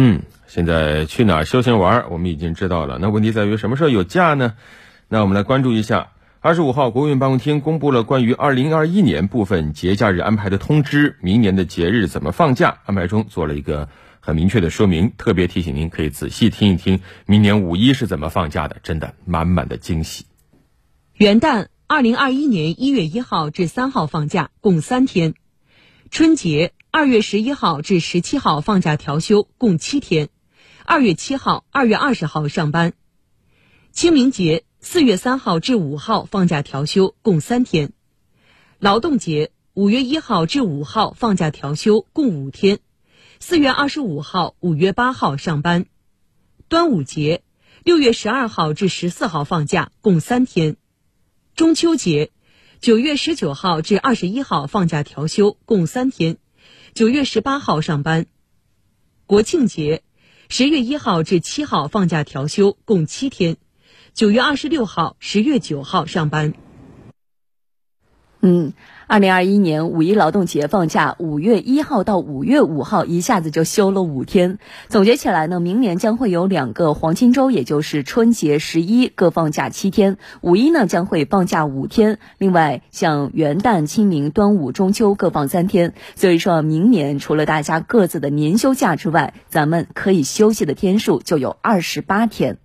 嗯，现在去哪儿休闲玩，我们已经知道了。那问题在于什么时候有假呢？那我们来关注一下。二十五号，国务院办公厅公布了关于二零二一年部分节假日安排的通知，明年的节日怎么放假？安排中做了一个很明确的说明，特别提醒您可以仔细听一听，明年五一是怎么放假的，真的满满的惊喜。元旦，二零二一年一月一号至三号放假，共三天；春节，二月十一号至十七号放假调休，共七天；二月七号、二月二十号上班；清明节。四月三号至五号放假调休，共三天；劳动节五月一号至五号放假调休，共五天；四月二十五号、五月八号上班；端午节六月十二号至十四号放假，共三天；中秋节九月十九号至二十一号放假调休，共三天；九月十八号上班；国庆节十月一号至七号放假调休，共七天。九月二十六号、十月九号上班。嗯，二零二一年五一劳动节放假，五月一号到五月五号一下子就休了五天。总结起来呢，明年将会有两个黄金周，也就是春节、十一各放假七天，五一呢将会放假五天。另外，像元旦、清明、端午、中秋各放三天。所以说明年除了大家各自的年休假之外，咱们可以休息的天数就有二十八天。